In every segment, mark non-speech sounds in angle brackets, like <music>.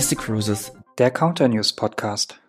MSC Cruises, der Counter News Podcast.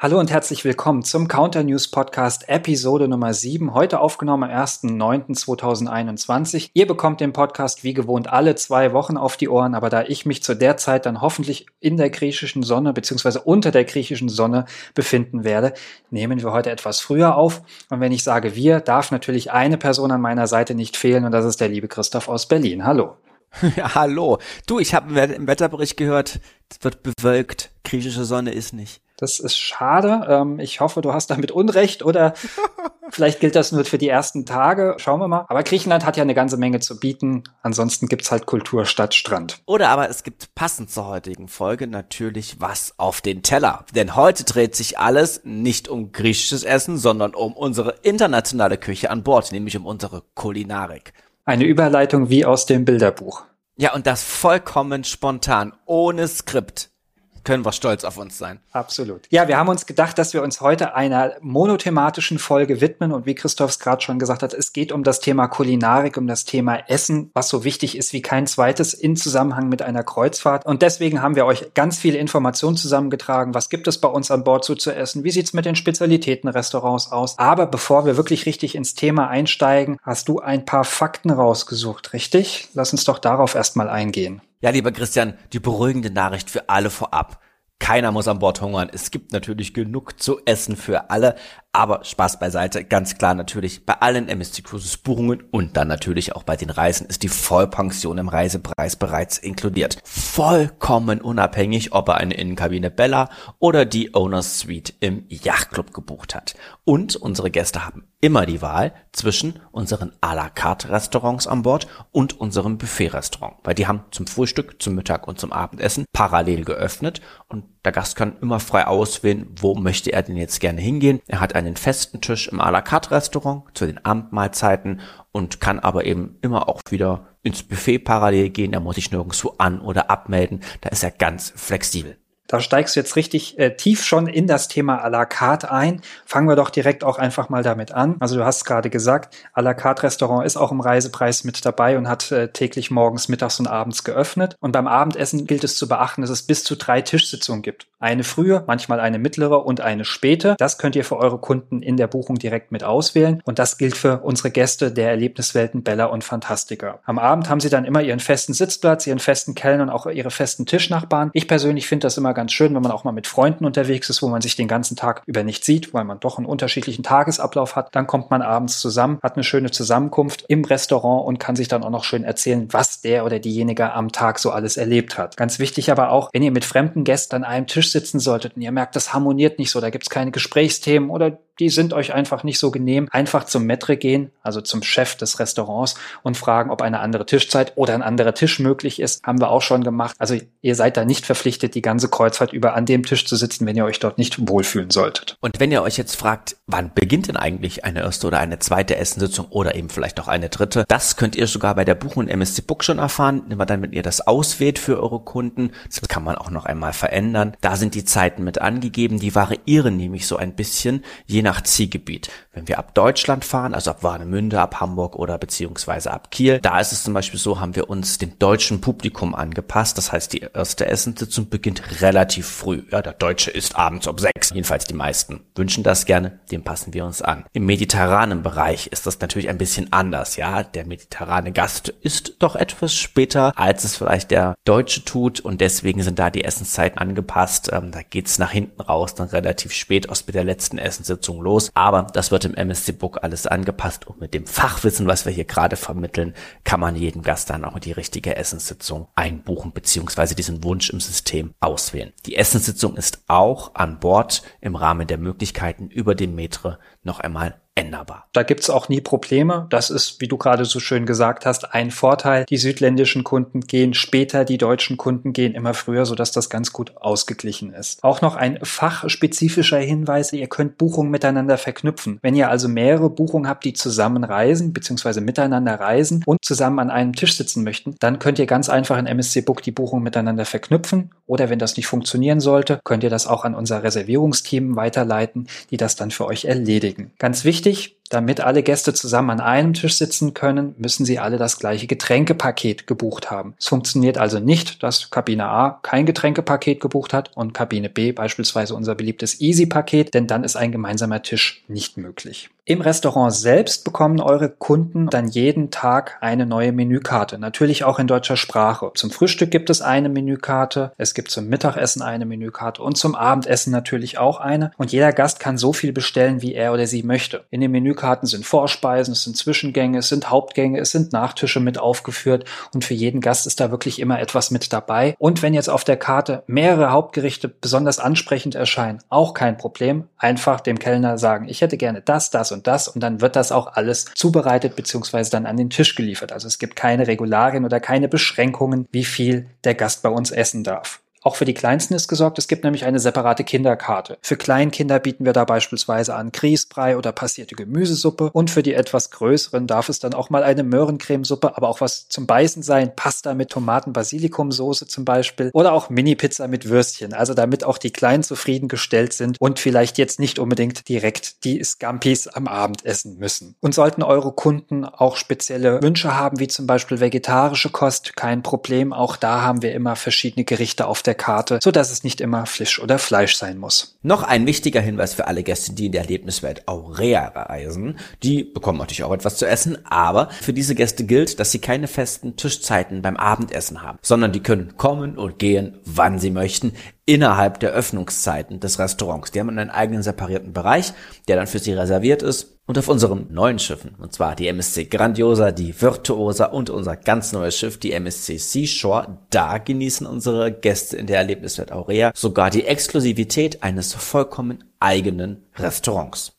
Hallo und herzlich willkommen zum Counter News Podcast Episode Nummer 7, heute aufgenommen am 1.9.2021. Ihr bekommt den Podcast wie gewohnt alle zwei Wochen auf die Ohren, aber da ich mich zu der Zeit dann hoffentlich in der griechischen Sonne bzw. unter der griechischen Sonne befinden werde, nehmen wir heute etwas früher auf. Und wenn ich sage wir, darf natürlich eine Person an meiner Seite nicht fehlen und das ist der liebe Christoph aus Berlin. Hallo. <laughs> Ja, hallo. Du, ich habe im Wetterbericht gehört, es wird bewölkt. Griechische Sonne ist nicht. Das ist schade. Ähm, ich hoffe, du hast damit Unrecht oder <laughs> vielleicht gilt das nur für die ersten Tage. Schauen wir mal. Aber Griechenland hat ja eine ganze Menge zu bieten. Ansonsten gibt's halt Kultur statt Strand. Oder aber es gibt passend zur heutigen Folge natürlich was auf den Teller. Denn heute dreht sich alles nicht um griechisches Essen, sondern um unsere internationale Küche an Bord, nämlich um unsere Kulinarik. Eine Überleitung wie aus dem Bilderbuch. Ja, und das vollkommen spontan, ohne Skript können wir stolz auf uns sein. Absolut. Ja, wir haben uns gedacht, dass wir uns heute einer monothematischen Folge widmen und wie Christoph es gerade schon gesagt hat, es geht um das Thema Kulinarik, um das Thema Essen, was so wichtig ist wie kein zweites in Zusammenhang mit einer Kreuzfahrt. Und deswegen haben wir euch ganz viele Informationen zusammengetragen. Was gibt es bei uns an Bord so zu essen? Wie sieht's mit den Spezialitätenrestaurants aus? Aber bevor wir wirklich richtig ins Thema einsteigen, hast du ein paar Fakten rausgesucht, richtig? Lass uns doch darauf erstmal eingehen. Ja, lieber Christian, die beruhigende Nachricht für alle vorab. Keiner muss an Bord hungern. Es gibt natürlich genug zu essen für alle, aber Spaß beiseite, ganz klar natürlich bei allen MSC Cruises Buchungen und dann natürlich auch bei den Reisen ist die Vollpension im Reisepreis bereits inkludiert. Vollkommen unabhängig, ob er eine Innenkabine Bella oder die Owner's Suite im Yachtclub gebucht hat. Und unsere Gäste haben immer die Wahl zwischen unseren à la carte Restaurants an Bord und unserem Buffet-Restaurant, weil die haben zum Frühstück, zum Mittag und zum Abendessen parallel geöffnet und der Gast kann immer frei auswählen, wo möchte er denn jetzt gerne hingehen. Er hat einen festen Tisch im à la carte Restaurant zu den Abendmahlzeiten und kann aber eben immer auch wieder ins Buffet parallel gehen. Er muss sich nirgendwo an- oder abmelden. Da ist er ganz flexibel. Da steigst du jetzt richtig äh, tief schon in das Thema à la carte ein. Fangen wir doch direkt auch einfach mal damit an. Also du hast gerade gesagt, à la carte Restaurant ist auch im Reisepreis mit dabei und hat äh, täglich morgens, mittags und abends geöffnet. Und beim Abendessen gilt es zu beachten, dass es bis zu drei Tischsitzungen gibt. Eine frühe, manchmal eine mittlere und eine späte. Das könnt ihr für eure Kunden in der Buchung direkt mit auswählen. Und das gilt für unsere Gäste der Erlebniswelten Bella und Fantastica. Am Abend haben sie dann immer ihren festen Sitzplatz, ihren festen Kellner und auch ihre festen Tischnachbarn. Ich persönlich finde das immer ganz schön, wenn man auch mal mit Freunden unterwegs ist, wo man sich den ganzen Tag über nicht sieht, weil man doch einen unterschiedlichen Tagesablauf hat. Dann kommt man abends zusammen, hat eine schöne Zusammenkunft im Restaurant und kann sich dann auch noch schön erzählen, was der oder diejenige am Tag so alles erlebt hat. Ganz wichtig aber auch, wenn ihr mit fremden Gästen an einem Tisch sitzen solltet. Und ihr merkt, das harmoniert nicht so, da gibt es keine Gesprächsthemen oder die sind euch einfach nicht so genehm, einfach zum Metre gehen, also zum Chef des Restaurants und fragen, ob eine andere Tischzeit oder ein anderer Tisch möglich ist. Haben wir auch schon gemacht. Also ihr seid da nicht verpflichtet, die ganze Kreuzfahrt über an dem Tisch zu sitzen, wenn ihr euch dort nicht wohlfühlen solltet. Und wenn ihr euch jetzt fragt, wann beginnt denn eigentlich eine erste oder eine zweite Essensitzung oder eben vielleicht auch eine dritte, das könnt ihr sogar bei der Buchung MSC Book schon erfahren, wenn man dann mit ihr das auswählt für eure Kunden. Das kann man auch noch einmal verändern. Da sind die Zeiten mit angegeben, die variieren nämlich so ein bisschen, je nach Zielgebiet. Wenn wir ab Deutschland fahren, also ab Warnemünde, ab Hamburg oder beziehungsweise ab Kiel, da ist es zum Beispiel so, haben wir uns dem deutschen Publikum angepasst. Das heißt, die erste Essenssitzung beginnt relativ früh. Ja, der Deutsche ist abends um sechs. Jedenfalls die meisten wünschen das gerne. Dem passen wir uns an. Im mediterranen Bereich ist das natürlich ein bisschen anders. Ja, der mediterrane Gast ist doch etwas später, als es vielleicht der Deutsche tut. Und deswegen sind da die Essenszeiten angepasst. Ähm, da geht's nach hinten raus, dann relativ spät aus mit der letzten Essenssitzung los. Aber das wird im MSC Book alles angepasst und mit dem Fachwissen, was wir hier gerade vermitteln, kann man jedem Gast dann auch die richtige Essenssitzung einbuchen beziehungsweise diesen Wunsch im System auswählen. Die Essenssitzung ist auch an Bord im Rahmen der Möglichkeiten über den Metre noch einmal änderbar. Da gibt's auch nie Probleme. Das ist, wie du gerade so schön gesagt hast, ein Vorteil. Die südländischen Kunden gehen später, die deutschen Kunden gehen immer früher, sodass das ganz gut ausgeglichen ist. Auch noch ein fachspezifischer Hinweis, ihr könnt Buchungen miteinander verknüpfen. Wenn ihr also mehrere Buchungen habt, die zusammen reisen, beziehungsweise miteinander reisen und zusammen an einem Tisch sitzen möchten, dann könnt ihr ganz einfach in MSC Book die Buchungen miteinander verknüpfen. Oder wenn das nicht funktionieren sollte, könnt ihr das auch an unser Reservierungsteam weiterleiten, die das dann für euch erledigen. Ganz wichtig, wichtig, damit alle Gäste zusammen an einem Tisch sitzen können, müssen sie alle das gleiche Getränkepaket gebucht haben. Es funktioniert also nicht, dass Kabine A kein Getränkepaket gebucht hat und Kabine B beispielsweise unser beliebtes Easy-Paket, denn dann ist ein gemeinsamer Tisch nicht möglich. Im Restaurant selbst bekommen eure Kunden dann jeden Tag eine neue Menükarte, natürlich auch in deutscher Sprache. Zum Frühstück gibt es eine Menükarte, es gibt zum Mittagessen eine Menükarte und zum Abendessen natürlich auch eine. Und jeder Gast kann so viel bestellen, wie er oder sie möchte. In den Menükarten sind Vorspeisen, es sind Zwischengänge, es sind Hauptgänge, es sind Nachtische mit aufgeführt und für jeden Gast ist da wirklich immer etwas mit dabei. Und wenn jetzt auf der Karte mehrere Hauptgerichte besonders ansprechend erscheinen, auch kein Problem. Einfach dem Kellner sagen, ich hätte gerne das, das und das und dann wird das auch alles zubereitet beziehungsweise dann an den Tisch geliefert. Also es gibt keine Regularien oder keine Beschränkungen, wie viel der Gast bei uns essen darf. Auch für die Kleinsten ist gesorgt. Es gibt nämlich eine separate Kinderkarte. Für Kleinkinder bieten wir da beispielsweise an Grießbrei oder passierte Gemüsesuppe. Und für die etwas größeren darf es dann auch mal eine Möhrencremesuppe, aber auch was zum Beißen sein. Pasta mit Tomaten-Basilikumsoße zum Beispiel. Oder auch Mini-Pizza mit Würstchen. Also damit auch die Kleinen zufriedengestellt sind und vielleicht jetzt nicht unbedingt direkt die Scampis am Abend essen müssen. Und sollten eure Kunden auch spezielle Wünsche haben, wie zum Beispiel vegetarische Kost, kein Problem. Auch da haben wir immer verschiedene Gerichte auf der Karte, so dass es nicht immer Fisch oder Fleisch sein muss. Noch ein wichtiger Hinweis für alle Gäste, die in der Erlebniswelt Aurea reisen. Die bekommen natürlich auch etwas zu essen, aber für diese Gäste gilt, dass sie keine festen Tischzeiten beim Abendessen haben, sondern die können kommen und gehen, wann sie möchten, innerhalb der Öffnungszeiten des Restaurants. Die haben einen eigenen separierten Bereich, der dann für sie reserviert ist und auf unseren neuen Schiffen, und zwar die MSC Grandiosa, die Virtuosa und unser ganz neues Schiff, die MSC Seashore, da genießen unsere Gäste in der Erlebniswelt Aurea sogar die Exklusivität eines vollkommen eigenen Restaurants.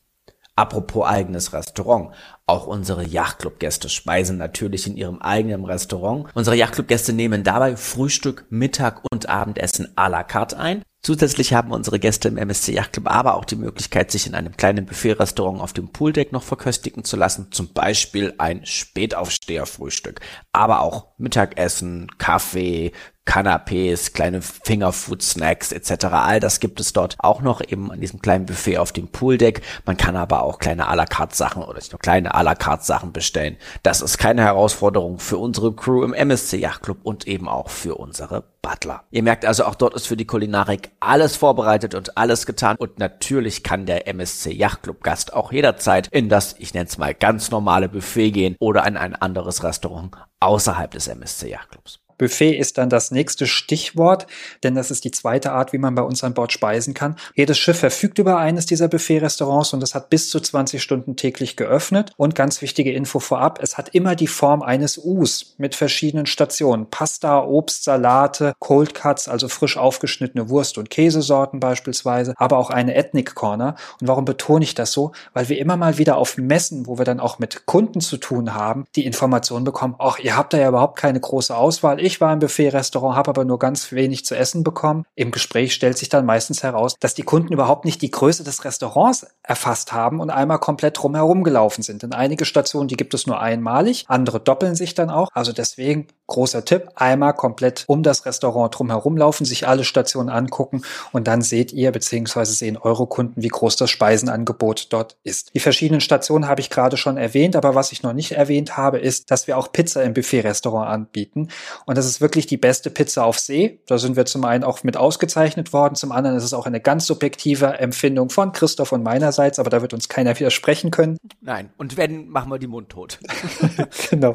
Apropos eigenes Restaurant. Auch unsere Yachtclub-Gäste speisen natürlich in ihrem eigenen Restaurant. Unsere Yachtclub-Gäste nehmen dabei Frühstück, Mittag und Abendessen à la carte ein. Zusätzlich haben unsere Gäste im MSC Yachtclub aber auch die Möglichkeit, sich in einem kleinen Buffet-Restaurant auf dem Pooldeck noch verköstigen zu lassen. Zum Beispiel ein Spätaufsteher-Frühstück. Aber auch Mittagessen, Kaffee, Canapés, kleine Fingerfood-Snacks etc. All das gibt es dort auch noch eben an diesem kleinen Buffet auf dem Pooldeck. Man kann aber auch kleine à la carte Sachen oder nicht nur kleine à la carte Sachen bestellen. Das ist keine Herausforderung für unsere Crew im MSC Yachtclub und eben auch für unsere Butler. Ihr merkt also, auch dort ist für die Kulinarik alles vorbereitet und alles getan. Und natürlich kann der MSC Yachtclub Gast auch jederzeit in das, ich nenne es mal, ganz normale Buffet gehen oder in ein anderes Restaurant außerhalb des MSC Yachtclubs. Buffet ist dann das nächste Stichwort, denn das ist die zweite Art, wie man bei uns an Bord speisen kann. Jedes Schiff verfügt über eines dieser Buffet-Restaurants und es hat bis zu 20 Stunden täglich geöffnet. Und ganz wichtige Info vorab, es hat immer die Form eines Us mit verschiedenen Stationen. Pasta, Obst, Salate, Cold Cuts, also frisch aufgeschnittene Wurst- und Käsesorten beispielsweise, aber auch eine Ethnic Corner. Und warum betone ich das so? Weil wir immer mal wieder auf Messen, wo wir dann auch mit Kunden zu tun haben, die Information bekommen, ach, ihr habt da ja überhaupt keine große Auswahl. Ich ich war im Buffet-Restaurant, habe aber nur ganz wenig zu essen bekommen. Im Gespräch stellt sich dann meistens heraus, dass die Kunden überhaupt nicht die Größe des Restaurants erfasst haben und einmal komplett drumherum gelaufen sind. Denn einige Stationen, die gibt es nur einmalig, andere doppeln sich dann auch. Also deswegen großer Tipp, einmal komplett um das Restaurant drumherum laufen, sich alle Stationen angucken und dann seht ihr bzw. sehen eure Kunden, wie groß das Speisenangebot dort ist. Die verschiedenen Stationen habe ich gerade schon erwähnt, aber was ich noch nicht erwähnt habe, ist, dass wir auch Pizza im Buffet-Restaurant anbieten. Und das ist wirklich die beste Pizza auf See. Da sind wir zum einen auch mit ausgezeichnet worden, zum anderen ist es auch eine ganz subjektive Empfindung von Christoph und meinerseits, aber da wird uns keiner widersprechen können. Nein, und wenn, machen wir die Mund tot. <laughs> genau.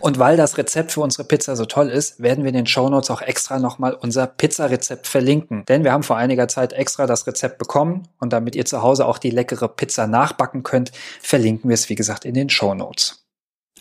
Und weil das Rezept für unsere Pizza so toll ist, werden wir in den Shownotes auch extra nochmal unser Pizzarezept verlinken. Denn wir haben vor einiger Zeit extra das Rezept bekommen und damit ihr zu Hause auch die leckere Pizza nachbacken könnt, verlinken wir es wie gesagt in den Shownotes.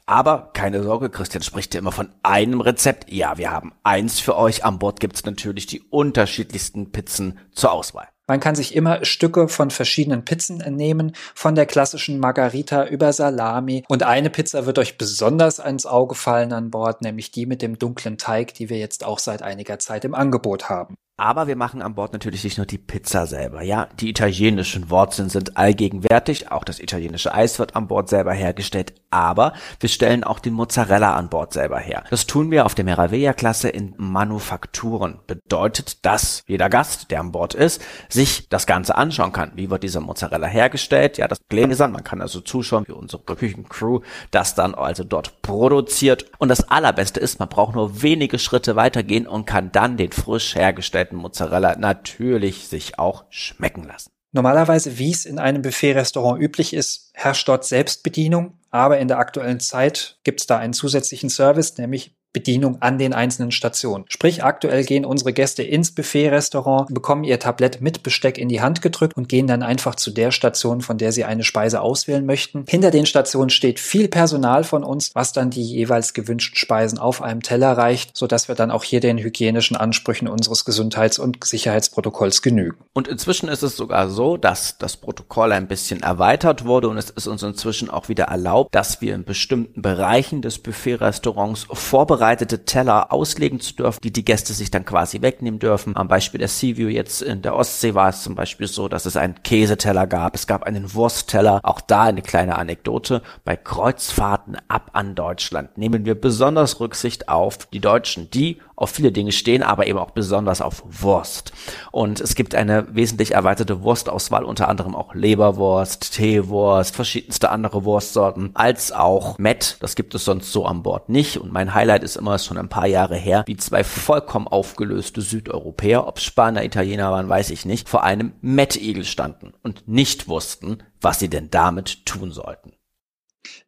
Aber keine Sorge, Christian spricht ja immer von einem Rezept. Ja, wir haben eins für euch. An Bord gibt's natürlich die unterschiedlichsten Pizzen zur Auswahl. Man kann sich immer Stücke von verschiedenen Pizzen nehmen, von der klassischen Margarita über Salami. Und eine Pizza wird euch besonders ans Auge fallen an Bord, nämlich die mit dem dunklen Teig, die wir jetzt auch seit einiger Zeit im Angebot haben. Aber wir machen an Bord natürlich nicht nur die Pizza selber. Ja, die italienischen Wurzeln sind allgegenwärtig. Auch das italienische Eis wird an Bord selber hergestellt. Aber wir stellen auch den Mozzarella an Bord selber her. Das tun wir auf der Meraviglia-Klasse in Manufakturen. Bedeutet, dass jeder Gast, der an Bord ist, sich das Ganze anschauen kann. Wie wird dieser Mozzarella hergestellt? Ja, das Gläsern. Man kann also zuschauen, wie unsere Küchencrew das dann also dort produziert. Und das Allerbeste ist, man braucht nur wenige Schritte weitergehen und kann dann den frisch hergestellten Mozzarella natürlich sich auch schmecken lassen. Normalerweise, wie es in einem Buffet-Restaurant üblich ist, herrscht dort Selbstbedienung, aber in der aktuellen Zeit gibt es da einen zusätzlichen Service, nämlich Bedienung an den einzelnen Stationen. Sprich, aktuell gehen unsere Gäste ins Buffet-Restaurant, bekommen ihr Tablett mit Besteck in die Hand gedrückt und gehen dann einfach zu der Station, von der sie eine Speise auswählen möchten. Hinter den Stationen steht viel Personal von uns, was dann die jeweils gewünschten Speisen auf einem Teller reicht, sodass wir dann auch hier den hygienischen Ansprüchen unseres Gesundheits- und Sicherheitsprotokolls genügen. Und inzwischen ist es sogar so, dass das Protokoll ein bisschen erweitert wurde und es ist uns inzwischen auch wieder erlaubt, dass wir in bestimmten Bereichen des Buffet-Restaurants vorbereiten vorbereitete Teller auslegen zu dürfen, die die Gäste sich dann quasi wegnehmen dürfen. Am Beispiel der Seaview jetzt in der Ostsee war es zum Beispiel so, dass es einen Käseteller gab, es gab einen Wurstteller. Auch da eine kleine Anekdote. Bei Kreuzfahrten ab an Deutschland nehmen wir besonders Rücksicht auf die Deutschen, die auf viele Dinge stehen, aber eben auch besonders auf Wurst. Und es gibt eine wesentlich erweiterte Wurstauswahl, unter anderem auch Leberwurst, Teewurst, verschiedenste andere Wurstsorten, als auch Met. Das gibt es sonst so an Bord nicht. Und mein Highlight ist immer schon ein paar Jahre her, wie zwei vollkommen aufgelöste Südeuropäer, ob Spanier, Italiener waren, weiß ich nicht, vor einem Mettigel standen und nicht wussten, was sie denn damit tun sollten.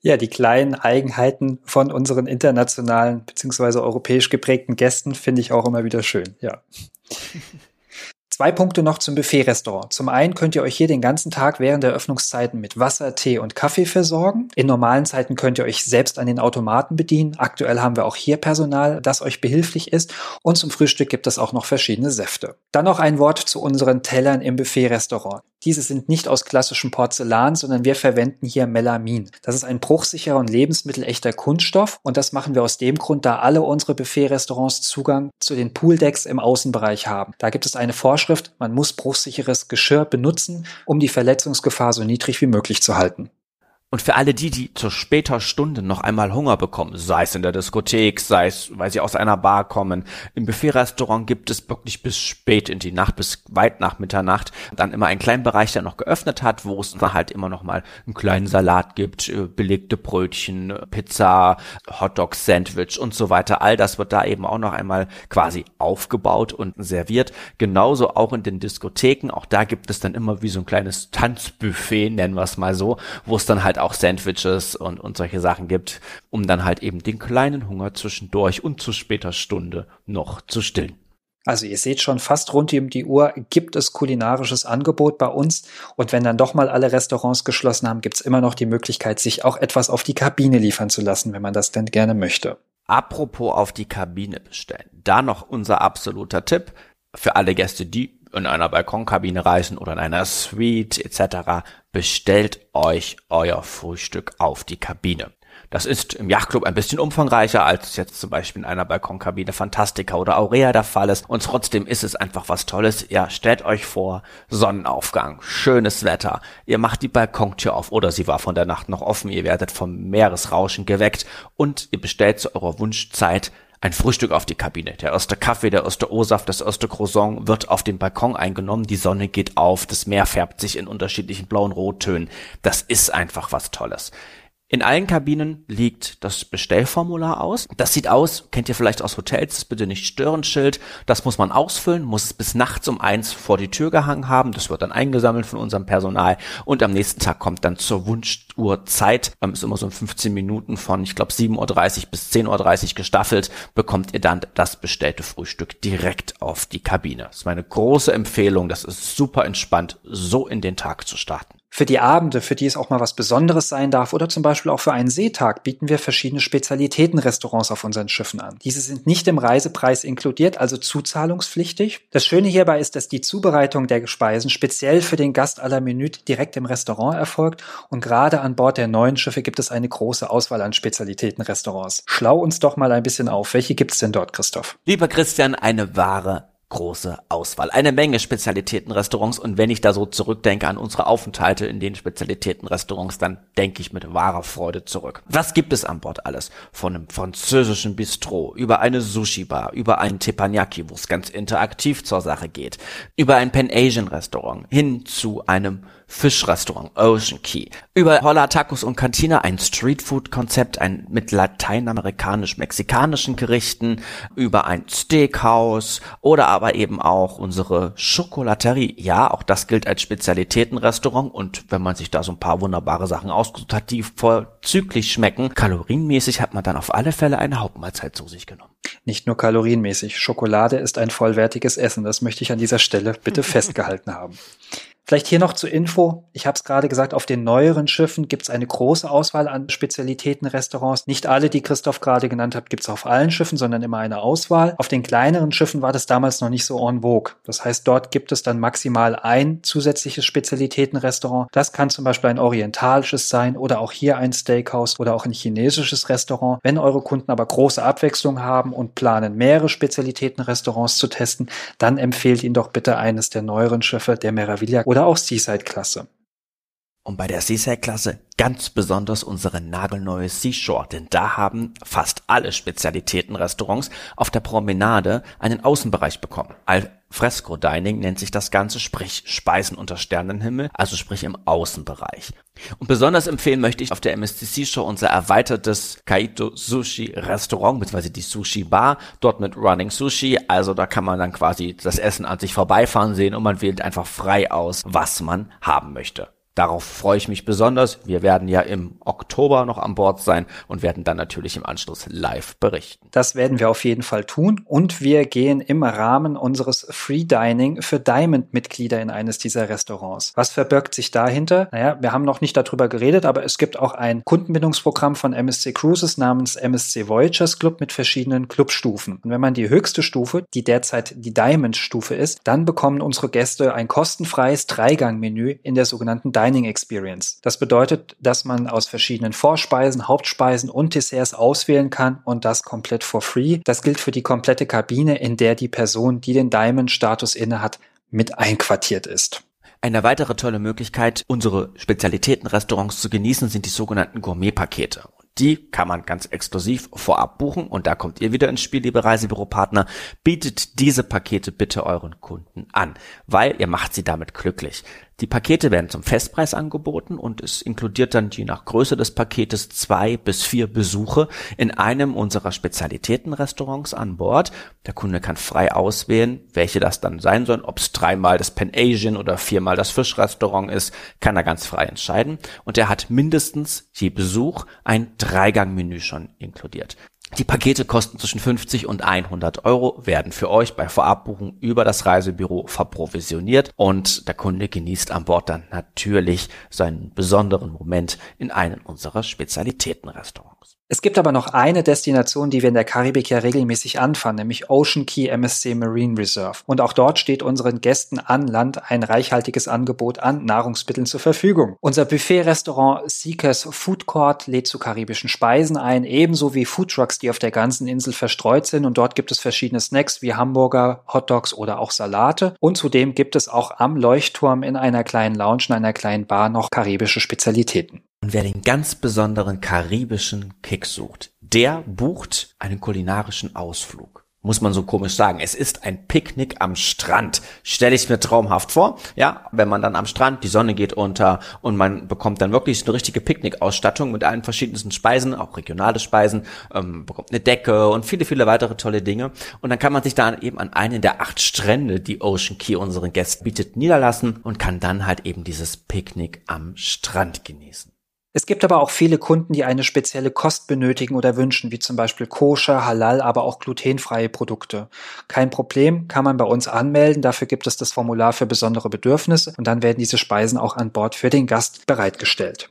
Ja, die kleinen Eigenheiten von unseren internationalen beziehungsweise europäisch geprägten Gästen finde ich auch immer wieder schön, ja. <laughs> Zwei Punkte noch zum Buffet-Restaurant. Zum einen könnt ihr euch hier den ganzen Tag während der Öffnungszeiten mit Wasser, Tee und Kaffee versorgen. In normalen Zeiten könnt ihr euch selbst an den Automaten bedienen. Aktuell haben wir auch hier Personal, das euch behilflich ist. Und zum Frühstück gibt es auch noch verschiedene Säfte. Dann noch ein Wort zu unseren Tellern im Buffet-Restaurant. Diese sind nicht aus klassischem Porzellan, sondern wir verwenden hier Melamin. Das ist ein bruchsicherer und lebensmittelechter Kunststoff und das machen wir aus dem Grund, da alle unsere Buffet-Restaurants Zugang zu den Pooldecks im Außenbereich haben. Da gibt es eine Vorschrift, man muss bruchsicheres Geschirr benutzen, um die Verletzungsgefahr so niedrig wie möglich zu halten. Und für alle die, die zur später Stunde noch einmal Hunger bekommen, sei es in der Diskothek, sei es, weil sie aus einer Bar kommen, im Buffet-Restaurant gibt es wirklich bis spät in die Nacht, bis weit nach Mitternacht, dann immer einen kleinen Bereich, der noch geöffnet hat, wo es dann halt immer noch mal einen kleinen Salat gibt, äh, belegte Brötchen, Pizza, Hotdog, Sandwich und so weiter. All das wird da eben auch noch einmal quasi aufgebaut und serviert. Genauso auch in den Diskotheken. Auch da gibt es dann immer wie so ein kleines Tanzbuffet, nennen wir es mal so, wo es dann halt auch Sandwiches und, und solche Sachen gibt, um dann halt eben den kleinen Hunger zwischendurch und zu später Stunde noch zu stillen. Also ihr seht schon, fast rund um die Uhr gibt es kulinarisches Angebot bei uns. Und wenn dann doch mal alle Restaurants geschlossen haben, gibt es immer noch die Möglichkeit, sich auch etwas auf die Kabine liefern zu lassen, wenn man das denn gerne möchte. Apropos auf die Kabine bestellen. Da noch unser absoluter Tipp für alle Gäste, die in einer Balkonkabine reisen oder in einer Suite etc., bestellt euch euer Frühstück auf die Kabine. Das ist im Yachtclub ein bisschen umfangreicher, als es jetzt zum Beispiel in einer Balkonkabine Fantastica oder Aurea der Fall ist. Und trotzdem ist es einfach was Tolles. Ja, stellt euch vor, Sonnenaufgang, schönes Wetter. Ihr macht die Balkontür auf oder sie war von der Nacht noch offen. Ihr werdet vom Meeresrauschen geweckt und ihr bestellt zu eurer Wunschzeit ein Frühstück auf die Kabine. Der erste Kaffee, der erste O-Saft, das erste Croissant wird auf dem Balkon eingenommen. Die Sonne geht auf, das Meer färbt sich in unterschiedlichen blauen Rottönen. Das ist einfach was Tolles. In allen Kabinen liegt das Bestellformular aus. Das sieht aus, kennt ihr vielleicht aus Hotels, das bitte nicht stören Schild. Das muss man ausfüllen, muss es bis nachts um eins vor die Tür gehangen haben. Das wird dann eingesammelt von unserem Personal und am nächsten Tag kommt dann zur Wunschuhrzeit, ähm, ist immer so 15 Minuten von, ich glaube, 7.30 Uhr bis 10.30 Uhr gestaffelt, bekommt ihr dann das bestellte Frühstück direkt auf die Kabine. Das ist meine große Empfehlung. Das ist super entspannt, so in den Tag zu starten. Für die Abende, für die es auch mal was Besonderes sein darf oder zum Beispiel auch für einen Seetag bieten wir verschiedene Spezialitätenrestaurants auf unseren Schiffen an. Diese sind nicht im Reisepreis inkludiert, also zuzahlungspflichtig. Das Schöne hierbei ist, dass die Zubereitung der Speisen speziell für den Gast aller Minute direkt im Restaurant erfolgt und gerade an Bord der neuen Schiffe gibt es eine große Auswahl an Spezialitätenrestaurants. Schlau uns doch mal ein bisschen auf. Welche gibt's denn dort, Christoph? Lieber Christian, eine wahre große Auswahl. Eine Menge Spezialitätenrestaurants und wenn ich da so zurückdenke an unsere Aufenthalte in den Spezialitätenrestaurants, dann denke ich mit wahrer Freude zurück. Was gibt es an Bord alles? Von einem französischen Bistro, über eine Sushi-Bar, über einen Teppanyaki, wo es ganz interaktiv zur Sache geht, über ein Pan-Asian-Restaurant hin zu einem Fischrestaurant Ocean Key. Über Holla Tacos und Cantina ein Streetfood-Konzept, ein mit lateinamerikanisch-mexikanischen Gerichten, über ein Steakhouse oder aber eben auch unsere Schokolaterie. Ja, auch das gilt als Spezialitätenrestaurant und wenn man sich da so ein paar wunderbare Sachen ausgesucht hat, die vorzüglich schmecken, kalorienmäßig hat man dann auf alle Fälle eine Hauptmahlzeit zu sich genommen. Nicht nur kalorienmäßig. Schokolade ist ein vollwertiges Essen. Das möchte ich an dieser Stelle bitte <laughs> festgehalten haben. Vielleicht hier noch zur Info. Ich habe es gerade gesagt, auf den neueren Schiffen gibt es eine große Auswahl an Spezialitätenrestaurants. Nicht alle, die Christoph gerade genannt hat, gibt es auf allen Schiffen, sondern immer eine Auswahl. Auf den kleineren Schiffen war das damals noch nicht so en vogue. Das heißt, dort gibt es dann maximal ein zusätzliches Spezialitätenrestaurant. Das kann zum Beispiel ein orientalisches sein oder auch hier ein Steakhouse oder auch ein chinesisches Restaurant. Wenn eure Kunden aber große Abwechslung haben und planen, mehrere Spezialitätenrestaurants zu testen, dann empfehlt ihnen doch bitte eines der neueren Schiffe, der Meraviglia oder oder auch Seaside-Klasse. Und bei der Seaside-Klasse ganz besonders unsere nagelneue Seashore, denn da haben fast alle Spezialitäten-Restaurants auf der Promenade einen Außenbereich bekommen. Fresco Dining nennt sich das Ganze, sprich Speisen unter Sternenhimmel, also sprich im Außenbereich. Und besonders empfehlen möchte ich auf der MSC Seashore unser erweitertes Kaito Sushi Restaurant, beziehungsweise die Sushi Bar, dort mit Running Sushi, also da kann man dann quasi das Essen an sich vorbeifahren sehen und man wählt einfach frei aus, was man haben möchte. Darauf freue ich mich besonders. Wir werden ja im Oktober noch an Bord sein und werden dann natürlich im Anschluss live berichten. Das werden wir auf jeden Fall tun und wir gehen im Rahmen unseres Free Dining für Diamond-Mitglieder in eines dieser Restaurants. Was verbirgt sich dahinter? Naja, wir haben noch nicht darüber geredet, aber es gibt auch ein Kundenbindungsprogramm von MSC Cruises namens MSC Voyagers Club mit verschiedenen Clubstufen. Und wenn man die höchste Stufe, die derzeit die Diamond-Stufe ist, dann bekommen unsere Gäste ein kostenfreies Dreigang-Menü in der sogenannten Diamond Dining Experience. Das bedeutet, dass man aus verschiedenen Vorspeisen, Hauptspeisen und Desserts auswählen kann und das komplett for free. Das gilt für die komplette Kabine, in der die Person, die den Diamond-Status innehat, mit einquartiert ist. Eine weitere tolle Möglichkeit, unsere Spezialitätenrestaurants zu genießen, sind die sogenannten Gourmet-Pakete. Die kann man ganz exklusiv vorab buchen und da kommt ihr wieder ins Spiel, liebe Reisebüropartner. Bietet diese Pakete bitte euren Kunden an, weil ihr macht sie damit glücklich. Die Pakete werden zum Festpreis angeboten und es inkludiert dann je nach Größe des Paketes zwei bis vier Besuche in einem unserer Spezialitätenrestaurants an Bord. Der Kunde kann frei auswählen, welche das dann sein sollen, ob es dreimal das Pan Asian oder viermal das Fischrestaurant ist, kann er ganz frei entscheiden. Und er hat mindestens je Besuch ein Dreigangmenü schon inkludiert. Die Pakete kosten zwischen 50 und 100 Euro, werden für euch bei Vorabbuchung über das Reisebüro verprovisioniert und der Kunde genießt an Bord dann natürlich seinen besonderen Moment in einem unserer Spezialitätenrestaurants. Es gibt aber noch eine Destination, die wir in der Karibik ja regelmäßig anfahren, nämlich Ocean Key MSC Marine Reserve. Und auch dort steht unseren Gästen an Land ein reichhaltiges Angebot an Nahrungsmitteln zur Verfügung. Unser Buffet-Restaurant Seekers Food Court lädt zu karibischen Speisen ein, ebenso wie Foodtrucks, die auf der ganzen Insel verstreut sind. Und dort gibt es verschiedene Snacks wie Hamburger, Hotdogs oder auch Salate. Und zudem gibt es auch am Leuchtturm in einer kleinen Lounge, in einer kleinen Bar noch karibische Spezialitäten. Und wer den ganz besonderen karibischen Kick sucht, der bucht einen kulinarischen Ausflug. Muss man so komisch sagen. Es ist ein Picknick am Strand. Stelle ich mir traumhaft vor. Ja, wenn man dann am Strand, die Sonne geht unter und man bekommt dann wirklich eine richtige Picknickausstattung mit allen verschiedensten Speisen, auch regionale Speisen, ähm, bekommt eine Decke und viele, viele weitere tolle Dinge. Und dann kann man sich dann eben an einen der acht Strände, die Ocean Key unseren Gästen bietet, niederlassen und kann dann halt eben dieses Picknick am Strand genießen. Es gibt aber auch viele Kunden, die eine spezielle Kost benötigen oder wünschen, wie zum Beispiel koscher, halal, aber auch glutenfreie Produkte. Kein Problem, kann man bei uns anmelden. Dafür gibt es das Formular für besondere Bedürfnisse und dann werden diese Speisen auch an Bord für den Gast bereitgestellt.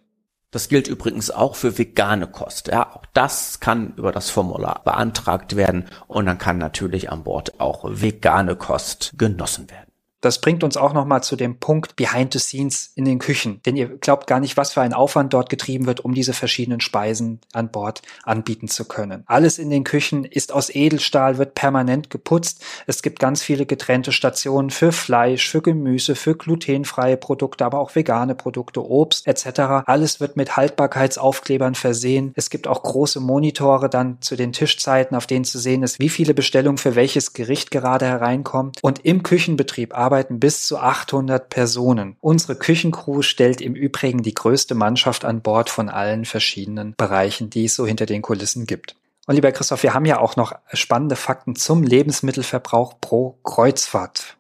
Das gilt übrigens auch für vegane Kost. Ja, auch das kann über das Formular beantragt werden und dann kann natürlich an Bord auch vegane Kost genossen werden. Das bringt uns auch nochmal zu dem Punkt Behind the Scenes in den Küchen. Denn ihr glaubt gar nicht, was für ein Aufwand dort getrieben wird, um diese verschiedenen Speisen an Bord anbieten zu können. Alles in den Küchen ist aus Edelstahl, wird permanent geputzt. Es gibt ganz viele getrennte Stationen für Fleisch, für Gemüse, für glutenfreie Produkte, aber auch vegane Produkte, Obst etc. Alles wird mit Haltbarkeitsaufklebern versehen. Es gibt auch große Monitore dann zu den Tischzeiten, auf denen zu sehen ist, wie viele Bestellungen für welches Gericht gerade hereinkommt. Und im Küchenbetrieb arbeiten bis zu 800 Personen. Unsere Küchencrew stellt im Übrigen die größte Mannschaft an Bord von allen verschiedenen Bereichen, die es so hinter den Kulissen gibt. Und lieber Christoph, wir haben ja auch noch spannende Fakten zum Lebensmittelverbrauch pro Kreuzfahrt.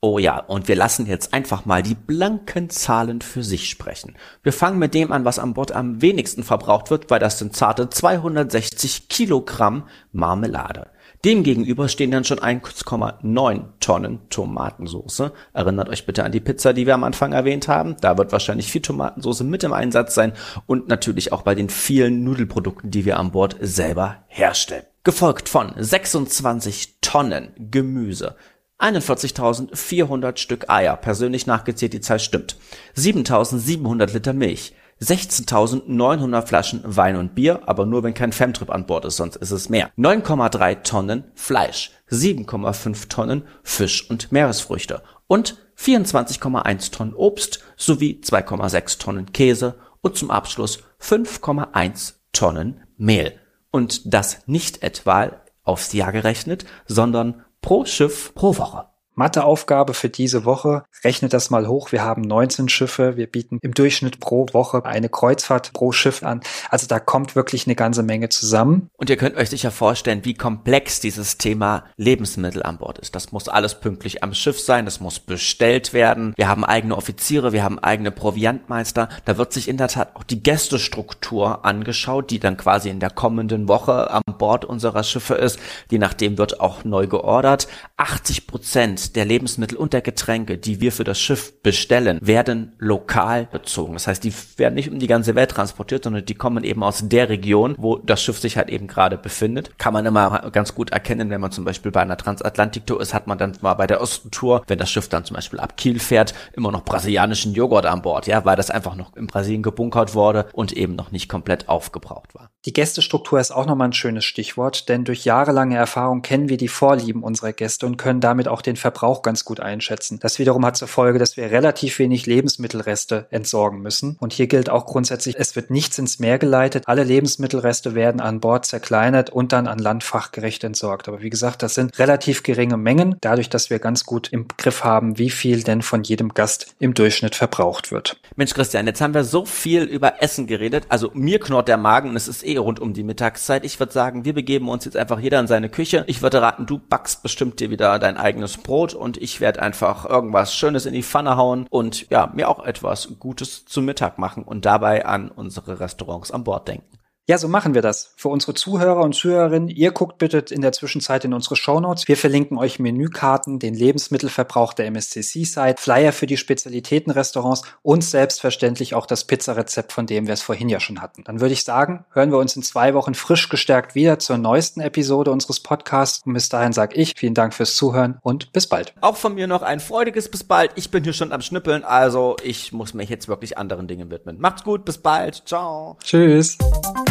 Oh ja, und wir lassen jetzt einfach mal die blanken Zahlen für sich sprechen. Wir fangen mit dem an, was an Bord am wenigsten verbraucht wird, weil das sind zarte 260 Kilogramm Marmelade. Demgegenüber stehen dann schon 1,9 Tonnen Tomatensauce. Erinnert euch bitte an die Pizza, die wir am Anfang erwähnt haben. Da wird wahrscheinlich viel Tomatensauce mit im Einsatz sein und natürlich auch bei den vielen Nudelprodukten, die wir an Bord selber herstellen. Gefolgt von 26 Tonnen Gemüse, 41.400 Stück Eier, persönlich nachgezählt, die Zahl stimmt, 7.700 Liter Milch, 16.900 Flaschen Wein und Bier, aber nur wenn kein Femtrip an Bord ist, sonst ist es mehr. 9,3 Tonnen Fleisch, 7,5 Tonnen Fisch und Meeresfrüchte und 24,1 Tonnen Obst sowie 2,6 Tonnen Käse und zum Abschluss 5,1 Tonnen Mehl. Und das nicht etwa aufs Jahr gerechnet, sondern pro Schiff pro Woche. Matheaufgabe für diese Woche. Rechnet das mal hoch. Wir haben 19 Schiffe. Wir bieten im Durchschnitt pro Woche eine Kreuzfahrt pro Schiff an. Also da kommt wirklich eine ganze Menge zusammen. Und ihr könnt euch sicher vorstellen, wie komplex dieses Thema Lebensmittel an Bord ist. Das muss alles pünktlich am Schiff sein. Das muss bestellt werden. Wir haben eigene Offiziere. Wir haben eigene Proviantmeister. Da wird sich in der Tat auch die Gästestruktur angeschaut, die dann quasi in der kommenden Woche am Bord unserer Schiffe ist. Je nachdem wird auch neu geordert. 80 Prozent der Lebensmittel und der Getränke, die wir für das Schiff bestellen, werden lokal bezogen. Das heißt, die werden nicht um die ganze Welt transportiert, sondern die kommen eben aus der Region, wo das Schiff sich halt eben gerade befindet. Kann man immer ganz gut erkennen, wenn man zum Beispiel bei einer Transatlantik-Tour ist, hat man dann mal bei der Ostentour, wenn das Schiff dann zum Beispiel ab Kiel fährt, immer noch brasilianischen Joghurt an Bord, ja, weil das einfach noch in Brasilien gebunkert wurde und eben noch nicht komplett aufgebraucht war. Die Gästestruktur ist auch nochmal ein schönes Stichwort, denn durch jahrelange Erfahrung kennen wir die Vorlieben unserer Gäste und können damit auch den Verbrauch ganz gut einschätzen. Das wiederum hat zur Folge, dass wir relativ wenig Lebensmittelreste entsorgen müssen. Und hier gilt auch grundsätzlich, es wird nichts ins Meer geleitet. Alle Lebensmittelreste werden an Bord zerkleinert und dann an Land fachgerecht entsorgt. Aber wie gesagt, das sind relativ geringe Mengen, dadurch, dass wir ganz gut im Griff haben, wie viel denn von jedem Gast im Durchschnitt verbraucht wird. Mensch, Christian, jetzt haben wir so viel über Essen geredet. Also mir knurrt der Magen und es ist eh rund um die Mittagszeit. Ich würde sagen, wir begeben uns jetzt einfach jeder in seine Küche. Ich würde raten, du backst bestimmt dir wieder dein eigenes Brot und ich werde einfach irgendwas Schönes in die Pfanne hauen und ja, mir auch etwas Gutes zum Mittag machen und dabei an unsere Restaurants an Bord denken. Ja, so machen wir das. Für unsere Zuhörer und Zuhörerinnen, ihr guckt bitte in der Zwischenzeit in unsere Shownotes. Wir verlinken euch Menükarten, den Lebensmittelverbrauch der MSC Seaside, Flyer für die Spezialitätenrestaurants und selbstverständlich auch das Pizzarezept, von dem wir es vorhin ja schon hatten. Dann würde ich sagen, hören wir uns in zwei Wochen frisch gestärkt wieder zur neuesten Episode unseres Podcasts. Und bis dahin sage ich vielen Dank fürs Zuhören und bis bald. Auch von mir noch ein freudiges bis bald. Ich bin hier schon am Schnippeln, also ich muss mich jetzt wirklich anderen Dingen widmen. Macht's gut, bis bald. Ciao. Tschüss.